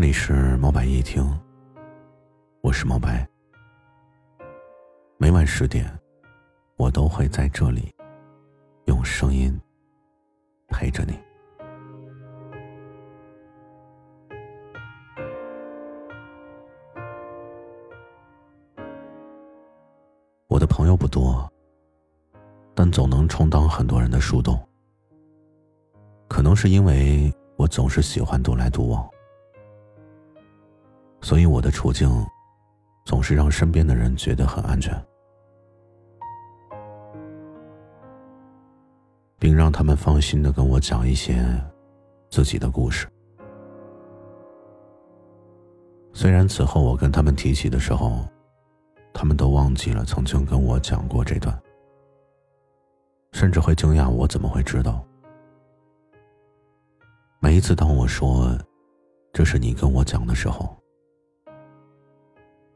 这里是猫白夜听，我是猫白。每晚十点，我都会在这里用声音陪着你。我的朋友不多，但总能充当很多人的树洞。可能是因为我总是喜欢独来独往，所以我的处境总是让身边的人觉得很安全。并让他们放心的跟我讲一些自己的故事。虽然此后我跟他们提起的时候，他们都忘记了曾经跟我讲过这段，甚至会惊讶我怎么会知道。每一次当我说这是你跟我讲的时候，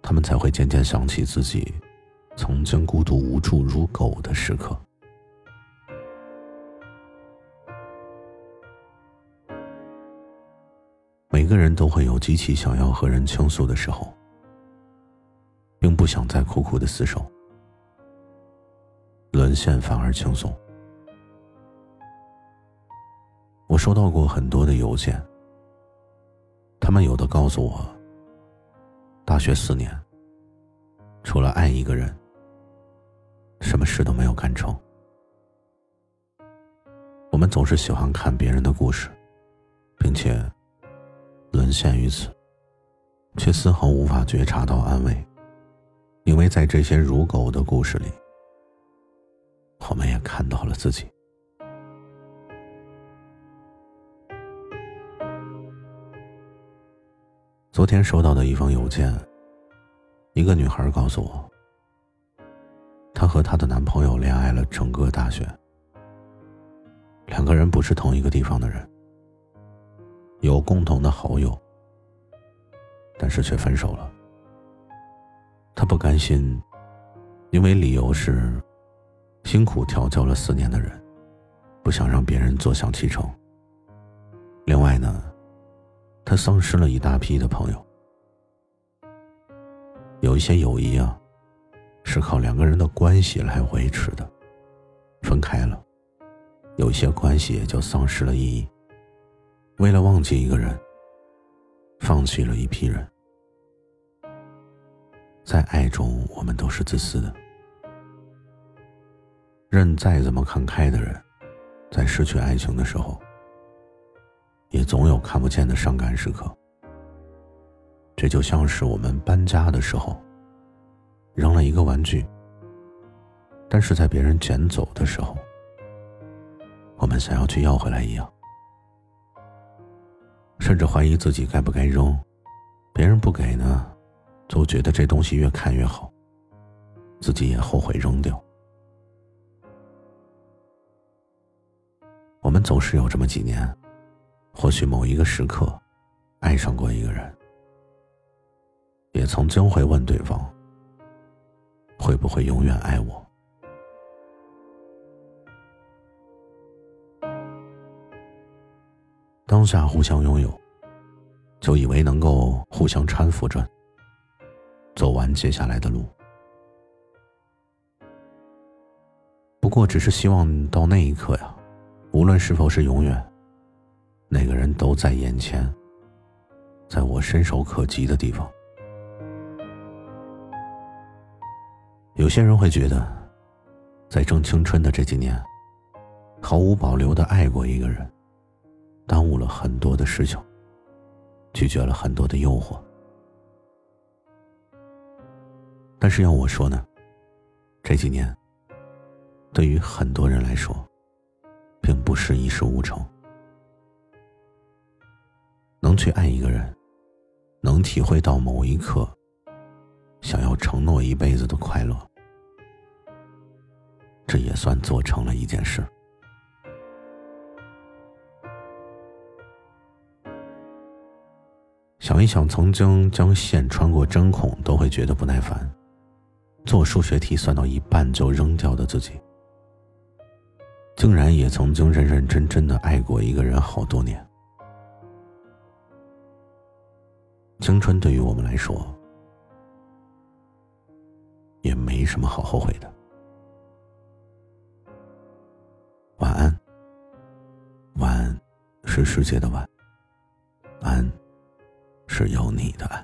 他们才会渐渐想起自己曾经孤独无助如狗的时刻。每个人都会有极其想要和人倾诉的时候，并不想再苦苦的厮守，沦陷反而轻松。我收到过很多的邮件，他们有的告诉我，大学四年，除了爱一个人，什么事都没有干成。我们总是喜欢看别人的故事，并且。沦陷于此，却丝毫无法觉察到安慰，因为在这些如狗的故事里，我们也看到了自己。昨天收到的一封邮件，一个女孩告诉我，她和她的男朋友恋爱了整个大学，两个人不是同一个地方的人。有共同的好友，但是却分手了。她不甘心，因为理由是辛苦调教了四年的人，不想让别人坐享其成。另外呢，他丧失了一大批的朋友。有一些友谊啊，是靠两个人的关系来维持的，分开了，有些关系也就丧失了意义。为了忘记一个人，放弃了一批人。在爱中，我们都是自私的。任再怎么看开的人，在失去爱情的时候，也总有看不见的伤感时刻。这就像是我们搬家的时候，扔了一个玩具，但是在别人捡走的时候，我们想要去要回来一样。甚至怀疑自己该不该扔，别人不给呢，就觉得这东西越看越好，自己也后悔扔掉。我们总是有这么几年，或许某一个时刻，爱上过一个人，也曾经会问对方，会不会永远爱我。当下互相拥有，就以为能够互相搀扶着走完接下来的路。不过，只是希望到那一刻呀，无论是否是永远，那个人都在眼前，在我伸手可及的地方。有些人会觉得，在正青春的这几年，毫无保留的爱过一个人。耽误了很多的事情，拒绝了很多的诱惑。但是要我说呢，这几年对于很多人来说，并不是一事无成。去爱一个人，能体会到某一刻想要承诺一辈子的快乐，这也算做成了一件事。想一想，曾经将线穿过针孔都会觉得不耐烦，做数学题算到一半就扔掉的自己，竟然也曾经认认真真的爱过一个人好多年。青春对于我们来说，也没什么好后悔的。晚安，晚安是世界的晚，安是有你的安。